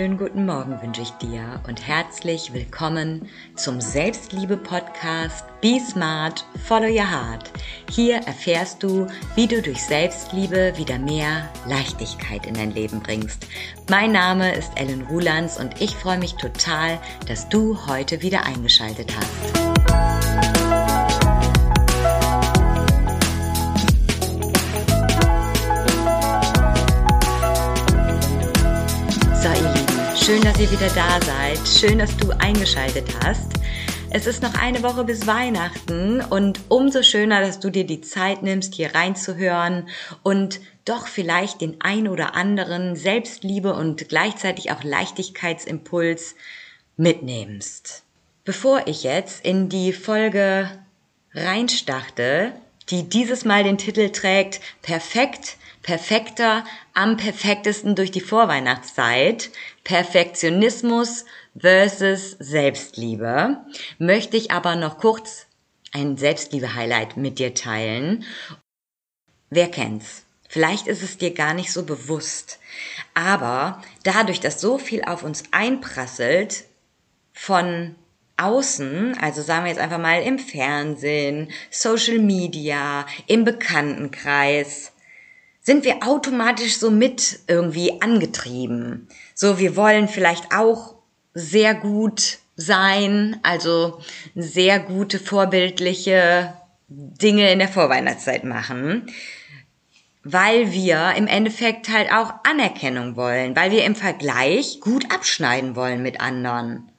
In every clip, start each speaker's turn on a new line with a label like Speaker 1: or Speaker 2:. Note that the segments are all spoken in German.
Speaker 1: wunderschönen guten Morgen wünsche ich dir und herzlich willkommen zum Selbstliebe-Podcast Be Smart, Follow Your Heart. Hier erfährst du, wie du durch Selbstliebe wieder mehr Leichtigkeit in dein Leben bringst. Mein Name ist Ellen Rulands und ich freue mich total, dass du heute wieder eingeschaltet hast. Ihr wieder da seid. Schön, dass du eingeschaltet hast. Es ist noch eine Woche bis Weihnachten und umso schöner, dass du dir die Zeit nimmst, hier reinzuhören und doch vielleicht den ein oder anderen Selbstliebe und gleichzeitig auch Leichtigkeitsimpuls mitnimmst. Bevor ich jetzt in die Folge reinstarte, die dieses Mal den Titel trägt Perfekt perfekter, am perfektesten durch die Vorweihnachtszeit, Perfektionismus versus Selbstliebe, möchte ich aber noch kurz ein Selbstliebe-Highlight mit dir teilen. Wer kennt's? Vielleicht ist es dir gar nicht so bewusst. Aber dadurch, dass so viel auf uns einprasselt von außen, also sagen wir jetzt einfach mal im Fernsehen, Social Media, im Bekanntenkreis, sind wir automatisch so mit irgendwie angetrieben. So, wir wollen vielleicht auch sehr gut sein, also sehr gute vorbildliche Dinge in der Vorweihnachtszeit machen, weil wir im Endeffekt halt auch Anerkennung wollen, weil wir im Vergleich gut abschneiden wollen mit anderen.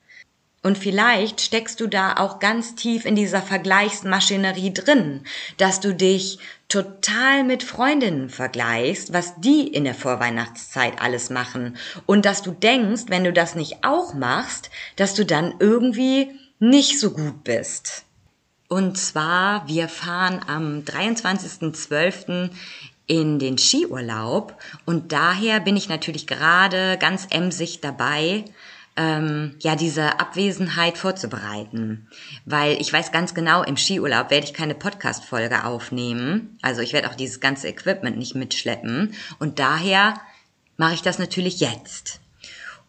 Speaker 1: Und vielleicht steckst du da auch ganz tief in dieser Vergleichsmaschinerie drin, dass du dich total mit Freundinnen vergleichst, was die in der Vorweihnachtszeit alles machen und dass du denkst, wenn du das nicht auch machst, dass du dann irgendwie nicht so gut bist. Und zwar, wir fahren am 23.12. in den Skiurlaub und daher bin ich natürlich gerade ganz emsig dabei, ähm, ja diese Abwesenheit vorzubereiten, weil ich weiß ganz genau, im Skiurlaub werde ich keine Podcast-Folge aufnehmen, also ich werde auch dieses ganze Equipment nicht mitschleppen und daher mache ich das natürlich jetzt.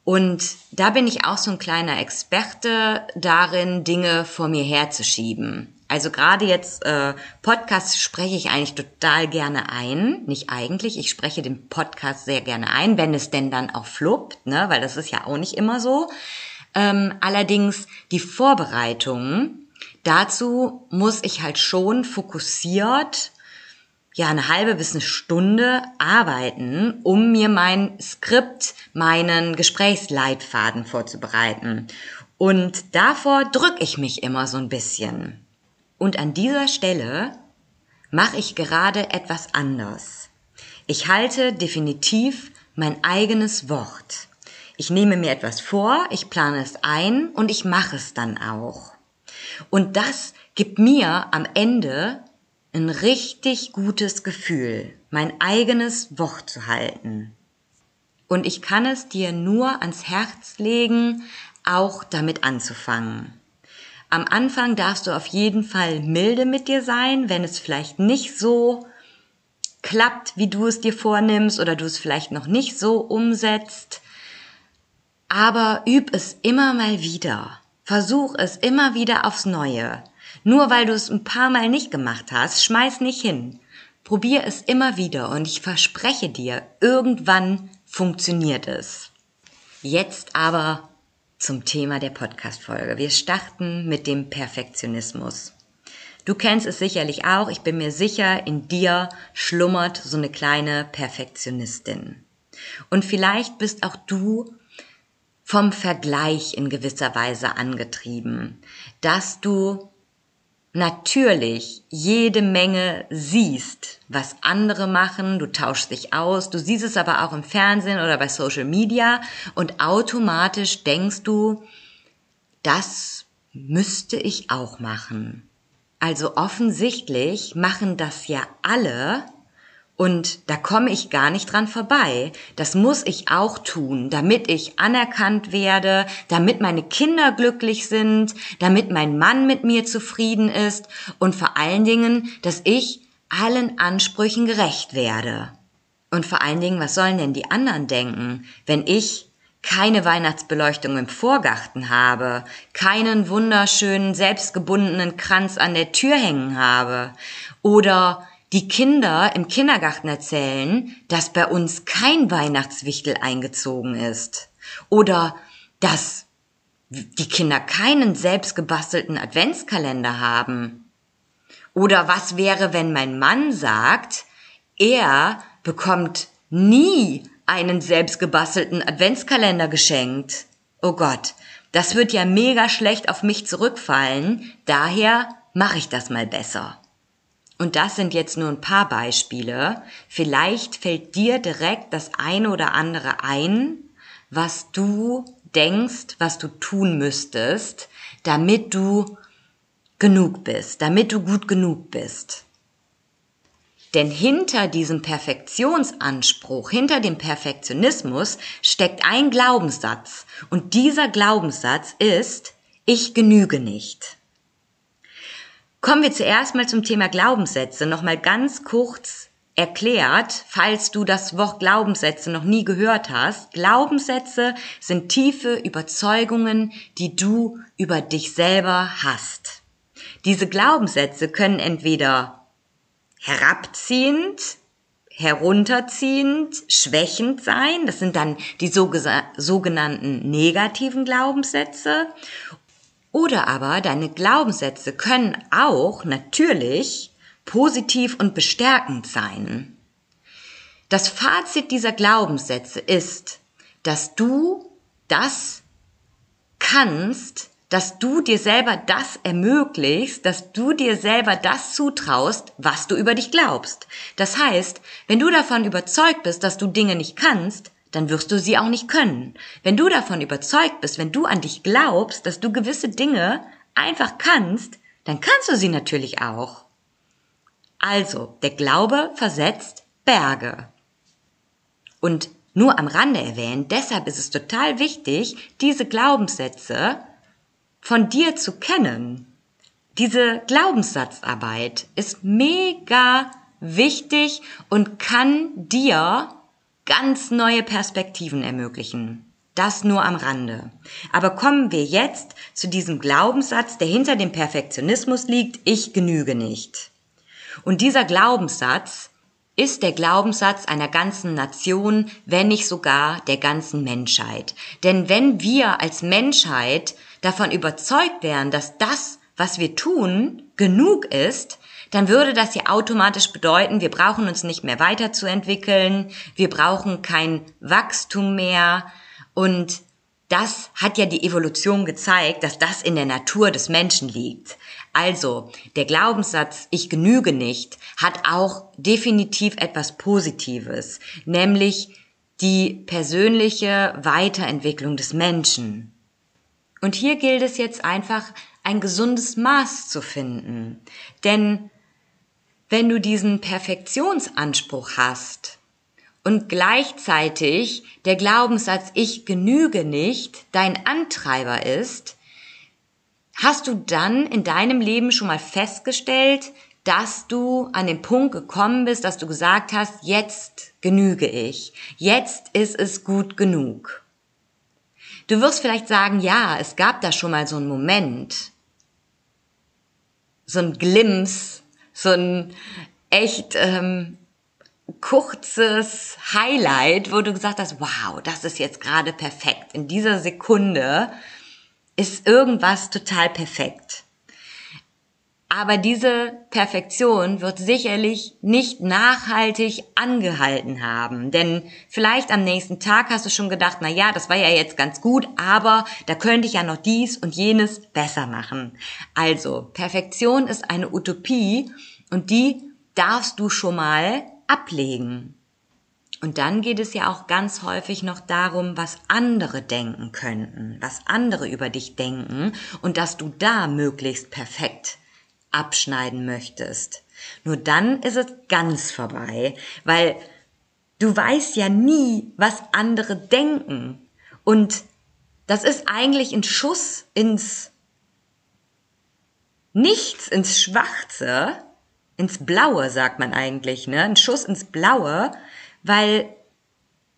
Speaker 1: Und da bin ich auch so ein kleiner Experte darin, Dinge vor mir herzuschieben. Also gerade jetzt äh, Podcasts spreche ich eigentlich total gerne ein. Nicht eigentlich, ich spreche den Podcast sehr gerne ein, wenn es denn dann auch fluppt, ne? weil das ist ja auch nicht immer so. Ähm, allerdings die Vorbereitungen, dazu muss ich halt schon fokussiert ja eine halbe bis eine Stunde arbeiten, um mir mein Skript, meinen Gesprächsleitfaden vorzubereiten. Und davor drücke ich mich immer so ein bisschen. Und an dieser Stelle mache ich gerade etwas anders. Ich halte definitiv mein eigenes Wort. Ich nehme mir etwas vor, ich plane es ein und ich mache es dann auch. Und das gibt mir am Ende ein richtig gutes Gefühl, mein eigenes Wort zu halten. Und ich kann es dir nur ans Herz legen, auch damit anzufangen. Am Anfang darfst du auf jeden Fall milde mit dir sein, wenn es vielleicht nicht so klappt, wie du es dir vornimmst oder du es vielleicht noch nicht so umsetzt. Aber üb es immer mal wieder. Versuch es immer wieder aufs Neue. Nur weil du es ein paar Mal nicht gemacht hast, schmeiß nicht hin. Probier es immer wieder und ich verspreche dir, irgendwann funktioniert es. Jetzt aber zum Thema der Podcast-Folge. Wir starten mit dem Perfektionismus. Du kennst es sicherlich auch. Ich bin mir sicher, in dir schlummert so eine kleine Perfektionistin. Und vielleicht bist auch du vom Vergleich in gewisser Weise angetrieben, dass du natürlich jede Menge siehst, was andere machen, du tauschst dich aus, du siehst es aber auch im Fernsehen oder bei Social Media. Und automatisch denkst du, das müsste ich auch machen. Also offensichtlich machen das ja alle und da komme ich gar nicht dran vorbei. Das muss ich auch tun, damit ich anerkannt werde, damit meine Kinder glücklich sind, damit mein Mann mit mir zufrieden ist und vor allen Dingen, dass ich allen Ansprüchen gerecht werde. Und vor allen Dingen, was sollen denn die anderen denken, wenn ich keine Weihnachtsbeleuchtung im Vorgarten habe, keinen wunderschönen selbstgebundenen Kranz an der Tür hängen habe oder die Kinder im Kindergarten erzählen, dass bei uns kein Weihnachtswichtel eingezogen ist oder dass die Kinder keinen selbstgebastelten Adventskalender haben. Oder was wäre, wenn mein Mann sagt, er bekommt nie einen selbstgebastelten Adventskalender geschenkt. Oh Gott, das wird ja mega schlecht auf mich zurückfallen, daher mache ich das mal besser. Und das sind jetzt nur ein paar Beispiele. Vielleicht fällt dir direkt das eine oder andere ein, was du denkst, was du tun müsstest, damit du genug bist, damit du gut genug bist. Denn hinter diesem Perfektionsanspruch, hinter dem Perfektionismus steckt ein Glaubenssatz. Und dieser Glaubenssatz ist, ich genüge nicht. Kommen wir zuerst mal zum Thema Glaubenssätze. Nochmal ganz kurz erklärt, falls du das Wort Glaubenssätze noch nie gehört hast. Glaubenssätze sind tiefe Überzeugungen, die du über dich selber hast. Diese Glaubenssätze können entweder herabziehend, herunterziehend, schwächend sein. Das sind dann die sogenannten negativen Glaubenssätze. Oder aber deine Glaubenssätze können auch natürlich positiv und bestärkend sein. Das Fazit dieser Glaubenssätze ist, dass du das kannst, dass du dir selber das ermöglichst, dass du dir selber das zutraust, was du über dich glaubst. Das heißt, wenn du davon überzeugt bist, dass du Dinge nicht kannst, dann wirst du sie auch nicht können. Wenn du davon überzeugt bist, wenn du an dich glaubst, dass du gewisse Dinge einfach kannst, dann kannst du sie natürlich auch. Also, der Glaube versetzt Berge. Und nur am Rande erwähnt, deshalb ist es total wichtig, diese Glaubenssätze von dir zu kennen, diese Glaubenssatzarbeit ist mega wichtig und kann dir ganz neue Perspektiven ermöglichen. Das nur am Rande. Aber kommen wir jetzt zu diesem Glaubenssatz, der hinter dem Perfektionismus liegt, ich genüge nicht. Und dieser Glaubenssatz ist der Glaubenssatz einer ganzen Nation, wenn nicht sogar der ganzen Menschheit. Denn wenn wir als Menschheit davon überzeugt wären, dass das, was wir tun, genug ist, dann würde das ja automatisch bedeuten, wir brauchen uns nicht mehr weiterzuentwickeln, wir brauchen kein Wachstum mehr und das hat ja die Evolution gezeigt, dass das in der Natur des Menschen liegt. Also, der Glaubenssatz, ich genüge nicht, hat auch definitiv etwas Positives, nämlich die persönliche Weiterentwicklung des Menschen. Und hier gilt es jetzt einfach, ein gesundes Maß zu finden. Denn wenn du diesen Perfektionsanspruch hast und gleichzeitig der Glaubenssatz ich genüge nicht dein Antreiber ist, hast du dann in deinem Leben schon mal festgestellt, dass du an den Punkt gekommen bist, dass du gesagt hast, jetzt genüge ich, jetzt ist es gut genug. Du wirst vielleicht sagen, ja, es gab da schon mal so einen Moment, so ein Glimpse, so ein echt ähm, kurzes Highlight, wo du gesagt hast, wow, das ist jetzt gerade perfekt. In dieser Sekunde ist irgendwas total perfekt. Aber diese Perfektion wird sicherlich nicht nachhaltig angehalten haben. Denn vielleicht am nächsten Tag hast du schon gedacht, na ja, das war ja jetzt ganz gut, aber da könnte ich ja noch dies und jenes besser machen. Also, Perfektion ist eine Utopie und die darfst du schon mal ablegen. Und dann geht es ja auch ganz häufig noch darum, was andere denken könnten, was andere über dich denken und dass du da möglichst perfekt abschneiden möchtest. Nur dann ist es ganz vorbei, weil du weißt ja nie, was andere denken. Und das ist eigentlich ein Schuss ins Nichts, ins Schwarze, ins Blaue, sagt man eigentlich, ne? Ein Schuss ins Blaue, weil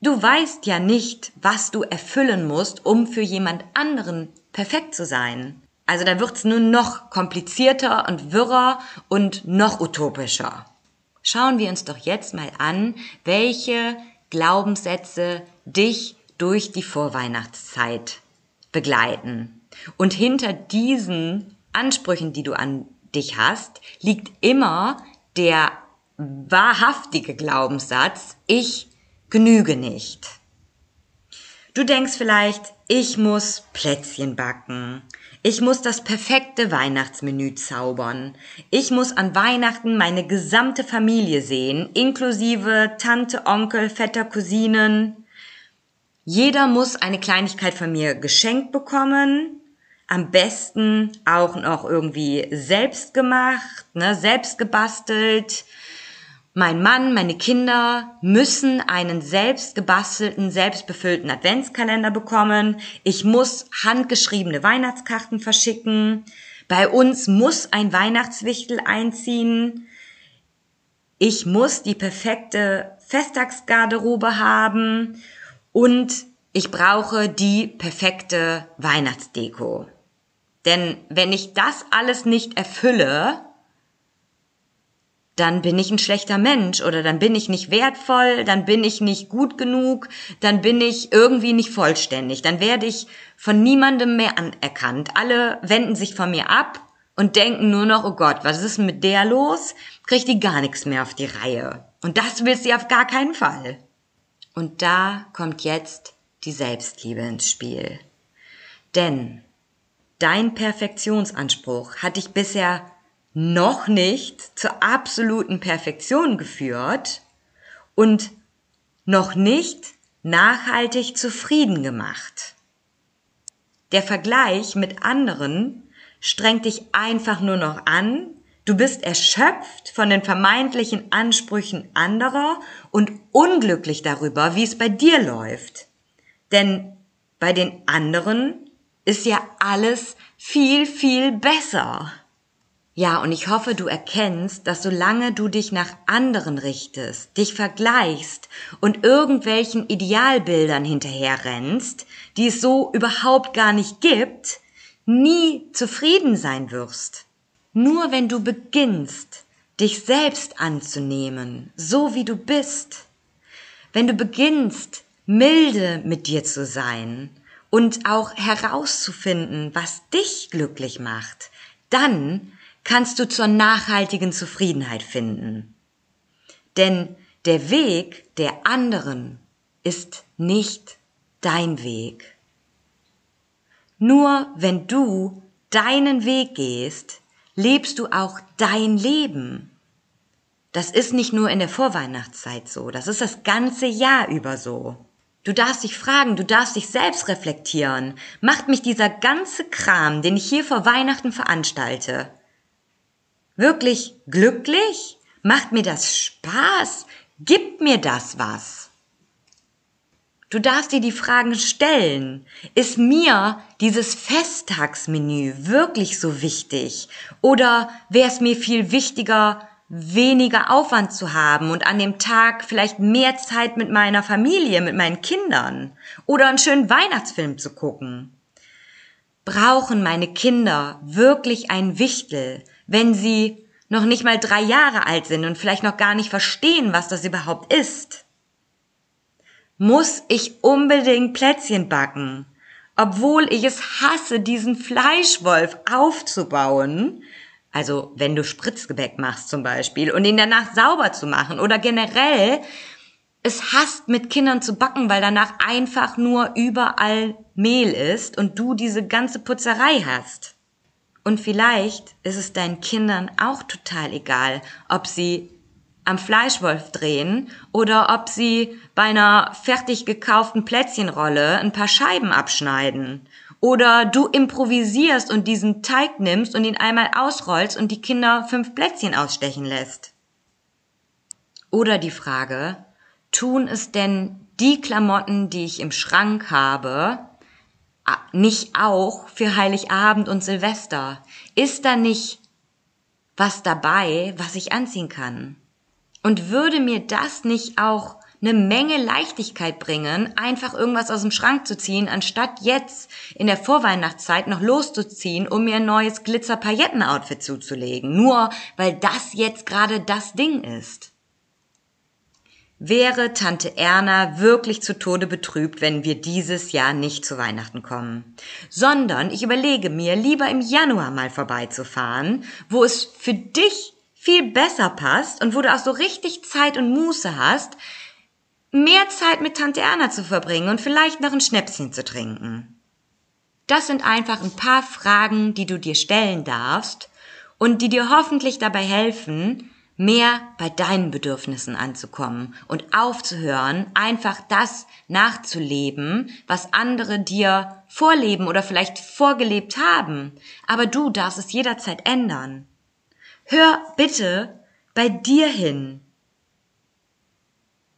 Speaker 1: Du weißt ja nicht, was du erfüllen musst, um für jemand anderen perfekt zu sein. Also da wird's nur noch komplizierter und wirrer und noch utopischer. Schauen wir uns doch jetzt mal an, welche Glaubenssätze dich durch die Vorweihnachtszeit begleiten. Und hinter diesen Ansprüchen, die du an dich hast, liegt immer der wahrhaftige Glaubenssatz, ich genüge nicht. Du denkst vielleicht, ich muss Plätzchen backen. Ich muss das perfekte Weihnachtsmenü zaubern. Ich muss an Weihnachten meine gesamte Familie sehen, inklusive Tante, Onkel, Vetter, Cousinen. Jeder muss eine Kleinigkeit von mir geschenkt bekommen. Am besten auch noch irgendwie selbst gemacht, ne, selbst gebastelt. Mein Mann, meine Kinder müssen einen selbst gebastelten, selbst befüllten Adventskalender bekommen. Ich muss handgeschriebene Weihnachtskarten verschicken. Bei uns muss ein Weihnachtswichtel einziehen. Ich muss die perfekte Festtagsgarderobe haben und ich brauche die perfekte Weihnachtsdeko. Denn wenn ich das alles nicht erfülle, dann bin ich ein schlechter Mensch oder dann bin ich nicht wertvoll, dann bin ich nicht gut genug, dann bin ich irgendwie nicht vollständig, dann werde ich von niemandem mehr anerkannt. Alle wenden sich von mir ab und denken nur noch, oh Gott, was ist mit der los? Kriegt die gar nichts mehr auf die Reihe. Und das will sie auf gar keinen Fall. Und da kommt jetzt die Selbstliebe ins Spiel. Denn dein Perfektionsanspruch hat dich bisher noch nicht zur absoluten Perfektion geführt und noch nicht nachhaltig zufrieden gemacht. Der Vergleich mit anderen strengt dich einfach nur noch an, du bist erschöpft von den vermeintlichen Ansprüchen anderer und unglücklich darüber, wie es bei dir läuft. Denn bei den anderen ist ja alles viel, viel besser. Ja, und ich hoffe, du erkennst, dass solange du dich nach anderen richtest, dich vergleichst und irgendwelchen Idealbildern hinterherrennst, die es so überhaupt gar nicht gibt, nie zufrieden sein wirst. Nur wenn du beginnst, dich selbst anzunehmen, so wie du bist, wenn du beginnst, milde mit dir zu sein und auch herauszufinden, was dich glücklich macht, dann kannst du zur nachhaltigen Zufriedenheit finden. Denn der Weg der anderen ist nicht dein Weg. Nur wenn du deinen Weg gehst, lebst du auch dein Leben. Das ist nicht nur in der Vorweihnachtszeit so, das ist das ganze Jahr über so. Du darfst dich fragen, du darfst dich selbst reflektieren. Macht mich dieser ganze Kram, den ich hier vor Weihnachten veranstalte, wirklich glücklich? Macht mir das Spaß? Gibt mir das was? Du darfst dir die Fragen stellen. Ist mir dieses Festtagsmenü wirklich so wichtig? Oder wäre es mir viel wichtiger, weniger Aufwand zu haben und an dem Tag vielleicht mehr Zeit mit meiner Familie, mit meinen Kindern oder einen schönen Weihnachtsfilm zu gucken? Brauchen meine Kinder wirklich ein Wichtel, wenn sie noch nicht mal drei Jahre alt sind und vielleicht noch gar nicht verstehen, was das überhaupt ist? Muss ich unbedingt Plätzchen backen, obwohl ich es hasse, diesen Fleischwolf aufzubauen? Also wenn du Spritzgebäck machst zum Beispiel und ihn danach sauber zu machen oder generell es hasst, mit Kindern zu backen, weil danach einfach nur überall Mehl ist und du diese ganze Putzerei hast. Und vielleicht ist es deinen Kindern auch total egal, ob sie am Fleischwolf drehen oder ob sie bei einer fertig gekauften Plätzchenrolle ein paar Scheiben abschneiden. Oder du improvisierst und diesen Teig nimmst und ihn einmal ausrollst und die Kinder fünf Plätzchen ausstechen lässt. Oder die Frage, tun es denn die Klamotten, die ich im Schrank habe, nicht auch für Heiligabend und Silvester? Ist da nicht was dabei, was ich anziehen kann? Und würde mir das nicht auch eine Menge Leichtigkeit bringen, einfach irgendwas aus dem Schrank zu ziehen, anstatt jetzt in der Vorweihnachtszeit noch loszuziehen, um mir ein neues Glitzer-Pailletten-Outfit zuzulegen. Nur weil das jetzt gerade das Ding ist. Wäre Tante Erna wirklich zu Tode betrübt, wenn wir dieses Jahr nicht zu Weihnachten kommen, sondern ich überlege mir, lieber im Januar mal vorbeizufahren, wo es für dich viel besser passt und wo du auch so richtig Zeit und Muße hast, mehr Zeit mit Tante Erna zu verbringen und vielleicht noch ein Schnäpschen zu trinken. Das sind einfach ein paar Fragen, die du dir stellen darfst und die dir hoffentlich dabei helfen, mehr bei deinen Bedürfnissen anzukommen und aufzuhören, einfach das nachzuleben, was andere dir vorleben oder vielleicht vorgelebt haben. Aber du darfst es jederzeit ändern. Hör bitte bei dir hin.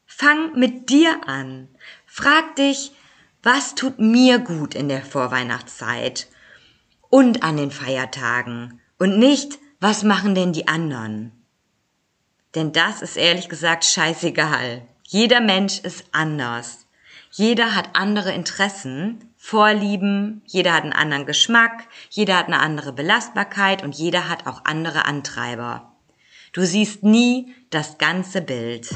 Speaker 1: Fang mit dir an. Frag dich, was tut mir gut in der Vorweihnachtszeit und an den Feiertagen und nicht, was machen denn die anderen? Denn das ist ehrlich gesagt scheißegal. Jeder Mensch ist anders. Jeder hat andere Interessen, Vorlieben, jeder hat einen anderen Geschmack, jeder hat eine andere Belastbarkeit und jeder hat auch andere Antreiber. Du siehst nie das ganze Bild.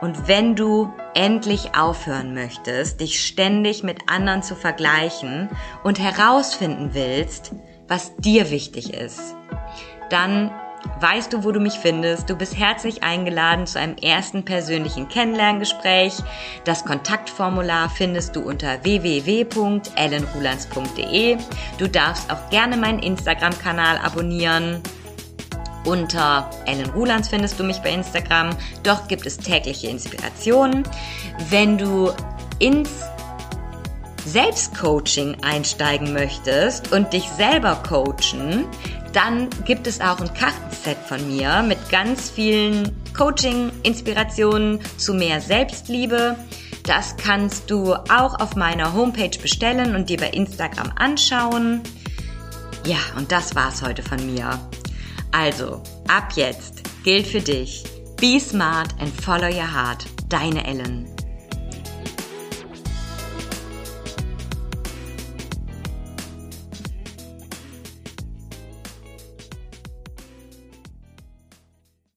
Speaker 1: Und wenn du endlich aufhören möchtest, dich ständig mit anderen zu vergleichen und herausfinden willst, was dir wichtig ist, dann weißt du, wo du mich findest. Du bist herzlich eingeladen zu einem ersten persönlichen Kennenlerngespräch. Das Kontaktformular findest du unter www.ellenrulands.de. Du darfst auch gerne meinen Instagram-Kanal abonnieren. Unter Ellen Rulands findest du mich bei Instagram. Dort gibt es tägliche Inspirationen. Wenn du ins Selbstcoaching einsteigen möchtest und dich selber coachen, dann gibt es auch ein Kartenset von mir mit ganz vielen Coaching-Inspirationen zu mehr Selbstliebe. Das kannst du auch auf meiner Homepage bestellen und dir bei Instagram anschauen. Ja, und das war's heute von mir. Also, ab jetzt gilt für dich. Be smart and follow your heart. Deine Ellen.